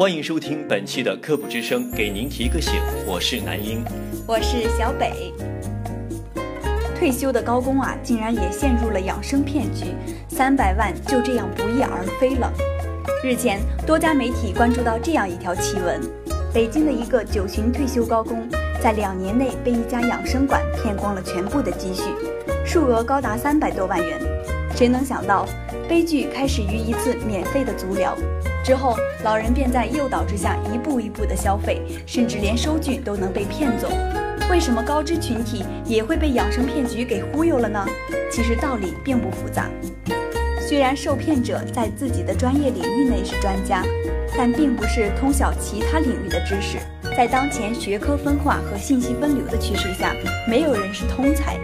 欢迎收听本期的科普之声，给您提个醒，我是南英，我是小北。退休的高工啊，竟然也陷入了养生骗局，三百万就这样不翼而飞了。日前，多家媒体关注到这样一条奇闻：北京的一个九旬退休高工，在两年内被一家养生馆骗光了全部的积蓄，数额高达三百多万元。谁能想到，悲剧开始于一次免费的足疗。之后，老人便在诱导之下一步一步的消费，甚至连收据都能被骗走。为什么高知群体也会被养生骗局给忽悠了呢？其实道理并不复杂。虽然受骗者在自己的专业领域内是专家，但并不是通晓其他领域的知识。在当前学科分化和信息分流的趋势下，没有人是通才。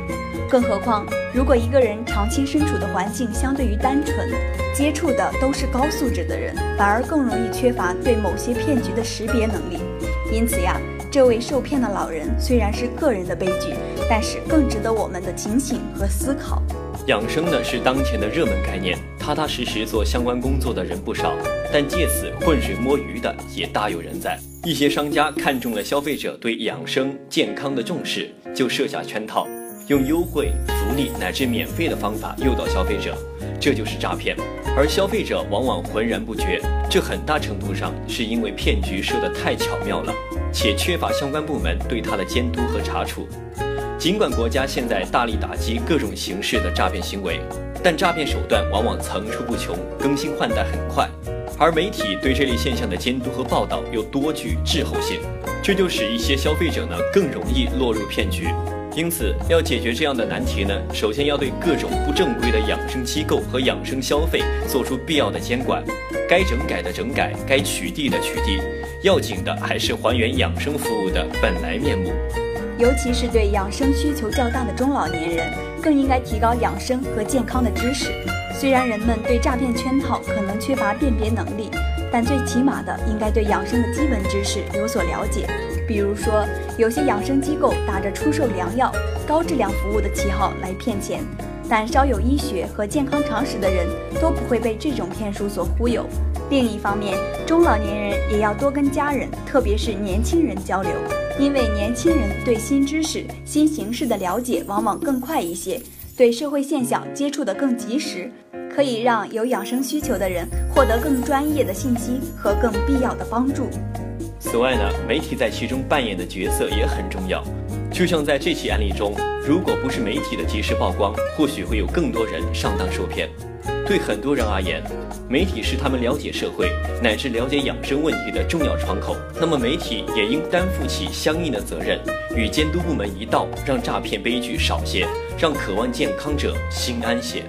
更何况，如果一个人长期身处的环境相对于单纯，接触的都是高素质的人，反而更容易缺乏对某些骗局的识别能力。因此呀，这位受骗的老人虽然是个人的悲剧，但是更值得我们的警醒和思考。养生呢是当前的热门概念，踏踏实实做相关工作的人不少，但借此浑水摸鱼的也大有人在。一些商家看中了消费者对养生健康的重视，就设下圈套。用优惠、福利乃至免费的方法诱导消费者，这就是诈骗。而消费者往往浑然不觉，这很大程度上是因为骗局设得太巧妙了，且缺乏相关部门对它的监督和查处。尽管国家现在大力打击各种形式的诈骗行为，但诈骗手段往往层出不穷，更新换代很快，而媒体对这类现象的监督和报道又多具滞后性，这就使一些消费者呢更容易落入骗局。因此，要解决这样的难题呢，首先要对各种不正规的养生机构和养生消费做出必要的监管，该整改的整改，该取缔的取缔，要紧的还是还原养生服务的本来面目。尤其是对养生需求较大的中老年人，更应该提高养生和健康的知识。虽然人们对诈骗圈套可能缺乏辨别能力，但最起码的应该对养生的基本知识有所了解。比如说，有些养生机构打着出售良药、高质量服务的旗号来骗钱，但稍有医学和健康常识的人都不会被这种骗术所忽悠。另一方面，中老年人也要多跟家人，特别是年轻人交流，因为年轻人对新知识、新形势的了解往往更快一些，对社会现象接触的更及时，可以让有养生需求的人获得更专业的信息和更必要的帮助。此外呢，媒体在其中扮演的角色也很重要。就像在这起案例中，如果不是媒体的及时曝光，或许会有更多人上当受骗。对很多人而言，媒体是他们了解社会乃至了解养生问题的重要窗口。那么，媒体也应担负起相应的责任，与监督部门一道，让诈骗悲剧少些，让渴望健康者心安些。